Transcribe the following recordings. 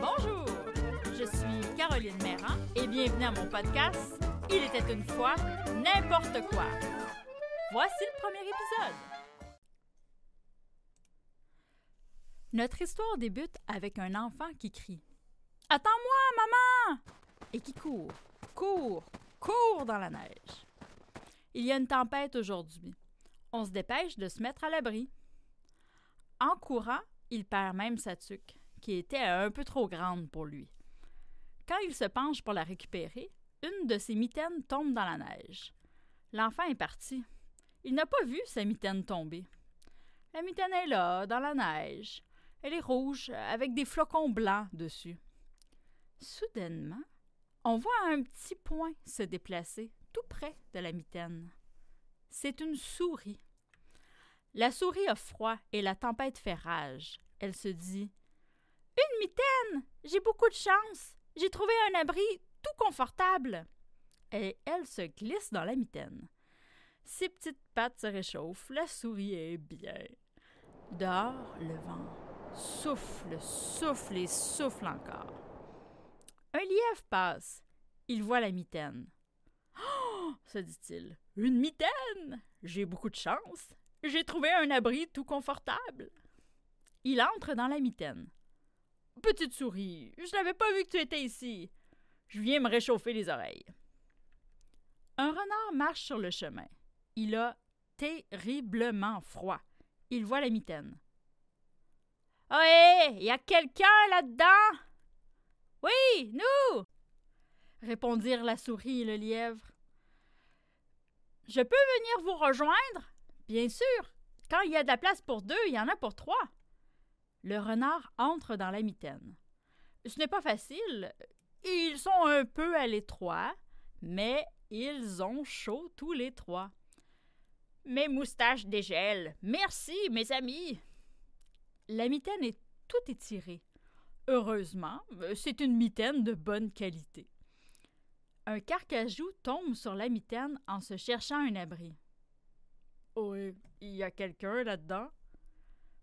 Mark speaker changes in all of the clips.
Speaker 1: Bonjour, je suis Caroline Méran et bienvenue à mon podcast Il était une fois n'importe quoi. Voici le premier épisode. Notre histoire débute avec un enfant qui crie Attends-moi, maman et qui court, court, court dans la neige. Il y a une tempête aujourd'hui. On se dépêche de se mettre à l'abri. En courant, il perd même sa tuque, qui était un peu trop grande pour lui. Quand il se penche pour la récupérer, une de ses mitaines tombe dans la neige. L'enfant est parti. Il n'a pas vu sa mitaine tomber. La mitaine est là, dans la neige. Elle est rouge, avec des flocons blancs dessus. Soudainement, on voit un petit point se déplacer tout près de la mitaine. C'est une souris. La souris a froid et la tempête fait rage. Elle se dit Une mitaine J'ai beaucoup de chance J'ai trouvé un abri tout confortable Et elle se glisse dans la mitaine. Ses petites pattes se réchauffent, la souris est bien. Dehors, le vent souffle, souffle et souffle encore. Un lièvre passe. Il voit la mitaine. Oh se dit-il. Une mitaine J'ai beaucoup de chance. J'ai trouvé un abri tout confortable. Il entre dans la mitaine. Petite souris, je n'avais pas vu que tu étais ici. Je viens me réchauffer les oreilles. Un renard marche sur le chemin. Il a terriblement froid. Il voit la mitaine. Oh, il y a quelqu'un là-dedans? Oui, nous! répondirent la souris et le lièvre. Je peux venir vous rejoindre? Bien sûr. Quand il y a de la place pour deux, il y en a pour trois. Le renard entre dans la mitaine. Ce n'est pas facile. Ils sont un peu à l'étroit, mais ils ont chaud tous les trois. Mes moustaches dégèlent. Merci, mes amis. La mitaine est tout étirée. Heureusement, c'est une mitaine de bonne qualité. Un carcajou tombe sur la mitaine en se cherchant un abri. Oui, il y a quelqu'un là-dedans?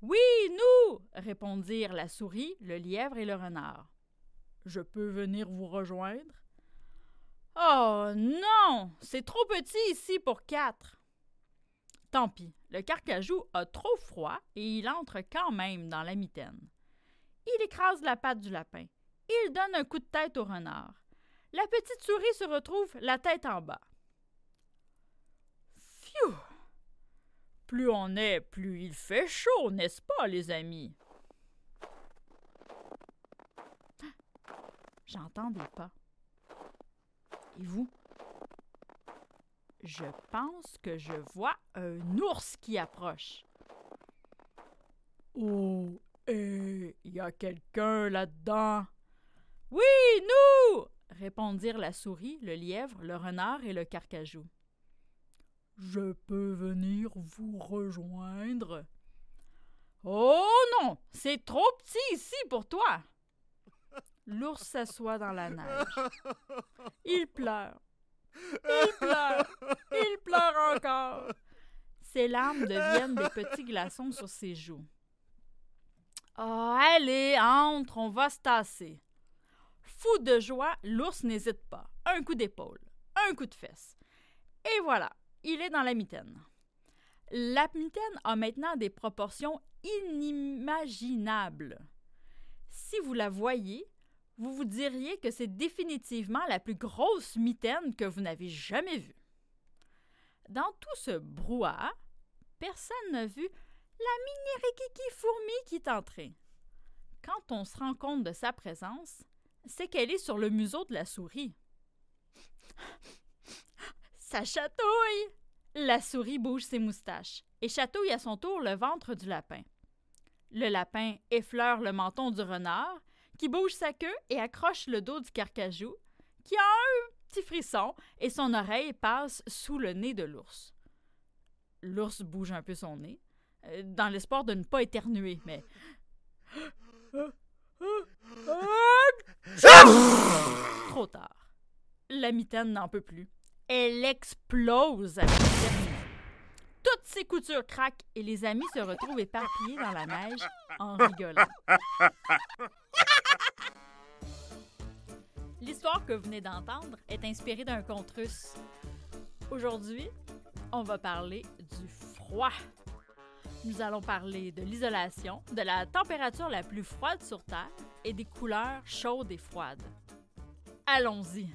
Speaker 1: Oui, nous! répondirent la souris, le lièvre et le renard. Je peux venir vous rejoindre? Oh non! C'est trop petit ici pour quatre. Tant pis, le carcajou a trop froid et il entre quand même dans la mitaine. Il écrase la patte du lapin. Il donne un coup de tête au renard. La petite souris se retrouve la tête en bas. Plus on est, plus il fait chaud, n'est-ce pas, les amis? J'entends des pas. Et vous? Je pense que je vois un ours qui approche. Oh, et il y a quelqu'un là-dedans? Oui, nous! répondirent la souris, le lièvre, le renard et le carcajou. Je peux venir vous rejoindre? Oh non, c'est trop petit ici pour toi. L'ours s'assoit dans la neige. Il pleure. Il pleure. Il pleure encore. Ses larmes deviennent des petits glaçons sur ses joues. Oh, allez, entre, on va se tasser. Fou de joie, l'ours n'hésite pas. Un coup d'épaule, un coup de fesse. Et voilà, il est dans la mitaine. La mitaine a maintenant des proportions inimaginables. Si vous la voyez, vous vous diriez que c'est définitivement la plus grosse mitaine que vous n'avez jamais vue. Dans tout ce brouhaha, personne n'a vu la mini Rikiki fourmi qui est entrée. Quand on se rend compte de sa présence, c'est qu'elle est sur le museau de la souris. Ça chatouille! La souris bouge ses moustaches et chatouille à son tour le ventre du lapin. Le lapin effleure le menton du renard, qui bouge sa queue et accroche le dos du carcajou, qui a un petit frisson et son oreille passe sous le nez de l'ours. L'ours bouge un peu son nez, euh, dans l'espoir de ne pas éternuer, mais. Trop tard. La mitaine n'en peut plus. Elle explose avec Toute ses coutures craquent et les amis se retrouvent éparpillés dans la neige en rigolant. L'histoire que vous venez d'entendre est inspirée d'un conte russe. Aujourd'hui, on va parler du froid. Nous allons parler de l'isolation, de la température la plus froide sur Terre et des couleurs chaudes et froides. Allons-y.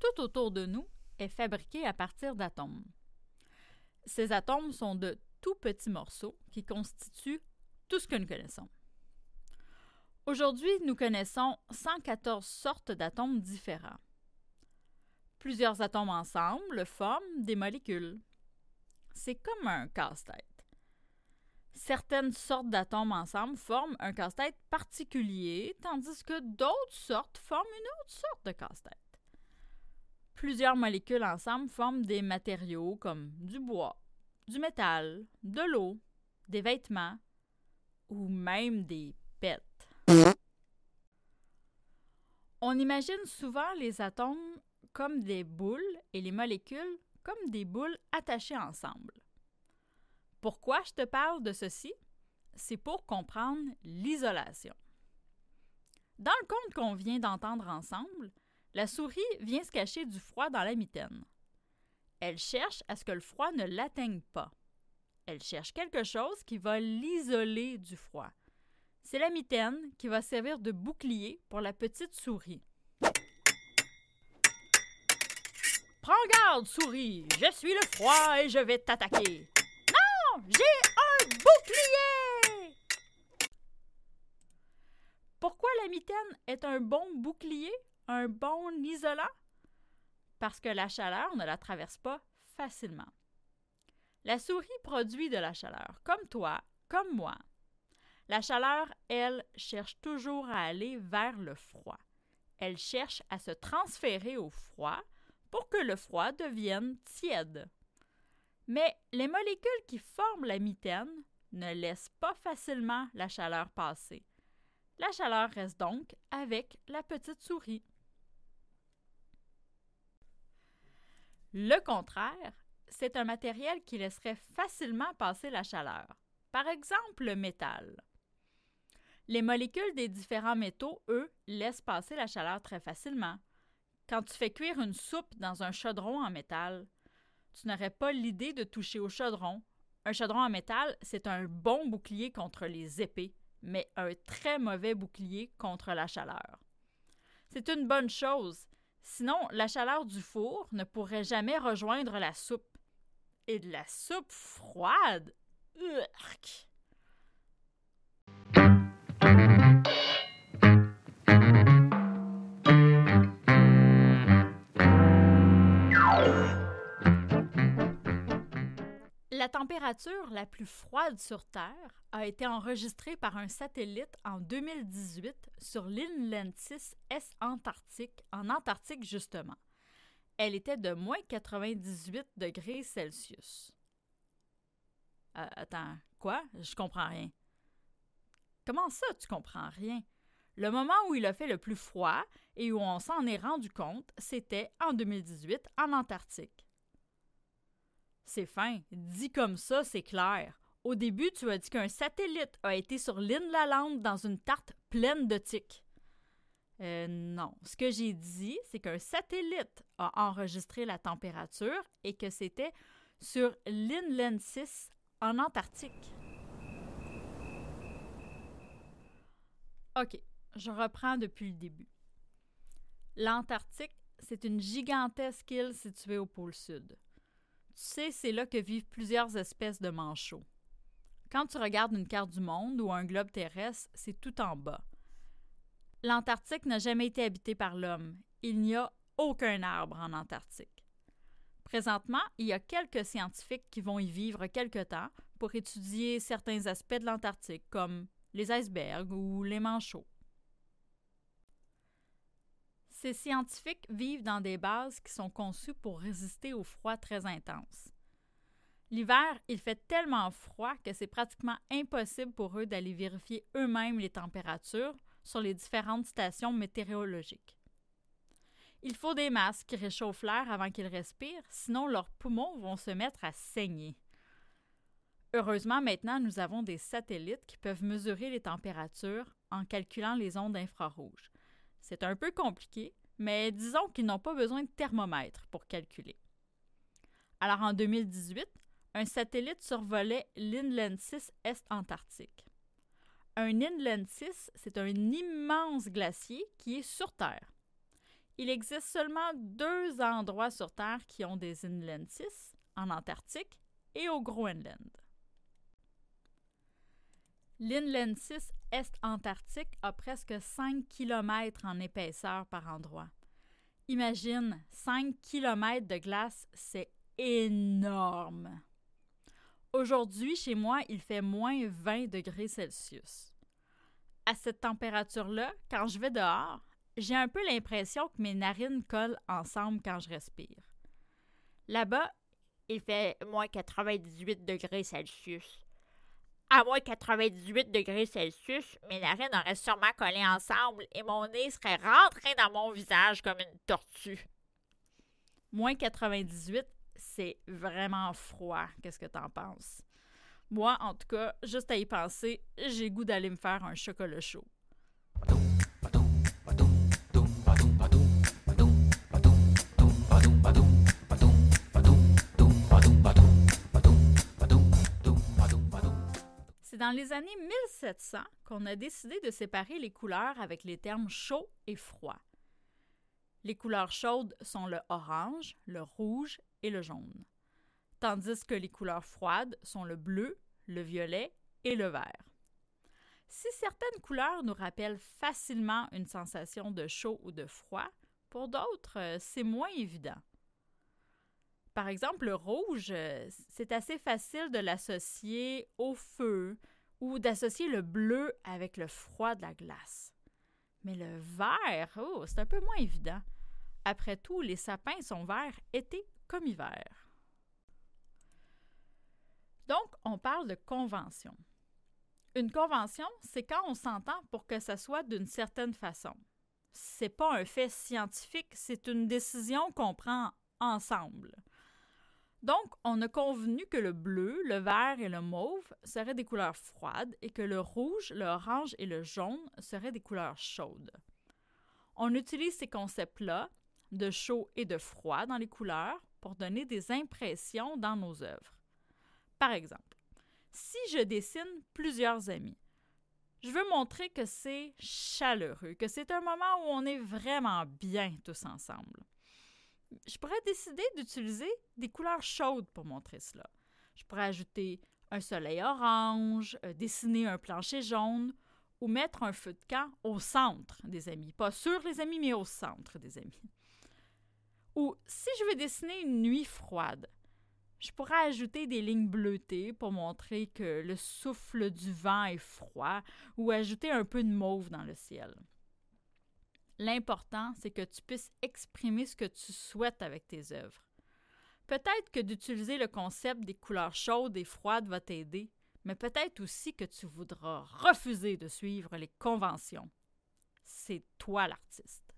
Speaker 1: Tout autour de nous est fabriqué à partir d'atomes. Ces atomes sont de tout petits morceaux qui constituent tout ce que nous connaissons. Aujourd'hui, nous connaissons 114 sortes d'atomes différents. Plusieurs atomes ensemble forment des molécules. C'est comme un casse-tête. Certaines sortes d'atomes ensemble forment un casse-tête particulier, tandis que d'autres sortes forment une autre sorte de casse-tête. Plusieurs molécules ensemble forment des matériaux comme du bois, du métal, de l'eau, des vêtements ou même des pets. On imagine souvent les atomes comme des boules et les molécules comme des boules attachées ensemble. Pourquoi je te parle de ceci? C'est pour comprendre l'isolation. Dans le conte qu'on vient d'entendre ensemble, la souris vient se cacher du froid dans la mitaine. Elle cherche à ce que le froid ne l'atteigne pas. Elle cherche quelque chose qui va l'isoler du froid. C'est la mitaine qui va servir de bouclier pour la petite souris. Prends garde, souris, je suis le froid et je vais t'attaquer. Non, j'ai un bouclier! Pourquoi la mitaine est un bon bouclier, un bon isolant? Parce que la chaleur ne la traverse pas facilement. La souris produit de la chaleur, comme toi, comme moi. La chaleur, elle, cherche toujours à aller vers le froid. Elle cherche à se transférer au froid pour que le froid devienne tiède. Mais les molécules qui forment la mitaine ne laissent pas facilement la chaleur passer. La chaleur reste donc avec la petite souris. Le contraire, c'est un matériel qui laisserait facilement passer la chaleur. Par exemple, le métal. Les molécules des différents métaux, eux, laissent passer la chaleur très facilement. Quand tu fais cuire une soupe dans un chaudron en métal, tu n'aurais pas l'idée de toucher au chaudron. Un chaudron en métal, c'est un bon bouclier contre les épées, mais un très mauvais bouclier contre la chaleur. C'est une bonne chose, sinon la chaleur du four ne pourrait jamais rejoindre la soupe. Et de la soupe froide. Urk. Température la plus froide sur Terre a été enregistrée par un satellite en 2018 sur l'Inland 6 S Antarctique, en Antarctique justement. Elle était de moins 98 degrés Celsius. Euh, attends, quoi? Je comprends rien. Comment ça, tu comprends rien? Le moment où il a fait le plus froid et où on s'en est rendu compte, c'était en 2018 en Antarctique. C'est fin. Dit comme ça, c'est clair. Au début, tu as dit qu'un satellite a été sur l'île Lalande dans une tarte pleine de tiques. Euh, non. Ce que j'ai dit, c'est qu'un satellite a enregistré la température et que c'était sur l'Inland 6 en Antarctique. OK, je reprends depuis le début. L'Antarctique, c'est une gigantesque île située au pôle sud. Tu sais, c'est là que vivent plusieurs espèces de manchots. Quand tu regardes une carte du monde ou un globe terrestre, c'est tout en bas. L'Antarctique n'a jamais été habité par l'homme. Il n'y a aucun arbre en Antarctique. Présentement, il y a quelques scientifiques qui vont y vivre quelque temps pour étudier certains aspects de l'Antarctique, comme les icebergs ou les manchots. Ces scientifiques vivent dans des bases qui sont conçues pour résister au froid très intense. L'hiver, il fait tellement froid que c'est pratiquement impossible pour eux d'aller vérifier eux-mêmes les températures sur les différentes stations météorologiques. Il faut des masques qui réchauffent l'air avant qu'ils respirent, sinon leurs poumons vont se mettre à saigner. Heureusement, maintenant, nous avons des satellites qui peuvent mesurer les températures en calculant les ondes infrarouges. C'est un peu compliqué, mais disons qu'ils n'ont pas besoin de thermomètre pour calculer. Alors en 2018, un satellite survolait l'Inland 6 Est-Antarctique. Un Inland 6, c'est un immense glacier qui est sur Terre. Il existe seulement deux endroits sur Terre qui ont des Inland 6, en Antarctique et au Groenland. L'Inland 6 Est-Antarctique a presque 5 km en épaisseur par endroit. Imagine, 5 km de glace, c'est énorme. Aujourd'hui, chez moi, il fait moins 20 degrés Celsius. À cette température-là, quand je vais dehors, j'ai un peu l'impression que mes narines collent ensemble quand je respire. Là-bas, il fait moins 98 degrés Celsius. À moins 98 degrés Celsius, mes narines auraient sûrement collé ensemble et mon nez serait rentré dans mon visage comme une tortue. Moins 98, c'est vraiment froid. Qu'est-ce que t'en penses? Moi, en tout cas, juste à y penser, j'ai goût d'aller me faire un chocolat chaud. Dans les années 1700 qu'on a décidé de séparer les couleurs avec les termes chaud et froid. Les couleurs chaudes sont le orange, le rouge et le jaune, tandis que les couleurs froides sont le bleu, le violet et le vert. Si certaines couleurs nous rappellent facilement une sensation de chaud ou de froid, pour d'autres, euh, c'est moins évident. Par exemple, le rouge, euh, c'est assez facile de l'associer au feu ou d'associer le bleu avec le froid de la glace. Mais le vert, oh, c'est un peu moins évident. Après tout, les sapins sont verts été comme hiver. Donc, on parle de convention. Une convention, c'est quand on s'entend pour que ça soit d'une certaine façon. C'est pas un fait scientifique, c'est une décision qu'on prend ensemble. Donc, on a convenu que le bleu, le vert et le mauve seraient des couleurs froides et que le rouge, l'orange et le jaune seraient des couleurs chaudes. On utilise ces concepts-là, de chaud et de froid dans les couleurs, pour donner des impressions dans nos œuvres. Par exemple, si je dessine plusieurs amis, je veux montrer que c'est chaleureux, que c'est un moment où on est vraiment bien tous ensemble. Je pourrais décider d'utiliser des couleurs chaudes pour montrer cela. Je pourrais ajouter un soleil orange, euh, dessiner un plancher jaune ou mettre un feu de camp au centre des amis. Pas sur les amis, mais au centre des amis. Ou si je veux dessiner une nuit froide, je pourrais ajouter des lignes bleutées pour montrer que le souffle du vent est froid ou ajouter un peu de mauve dans le ciel. L'important, c'est que tu puisses exprimer ce que tu souhaites avec tes œuvres. Peut-être que d'utiliser le concept des couleurs chaudes et froides va t'aider, mais peut-être aussi que tu voudras refuser de suivre les conventions. C'est toi l'artiste.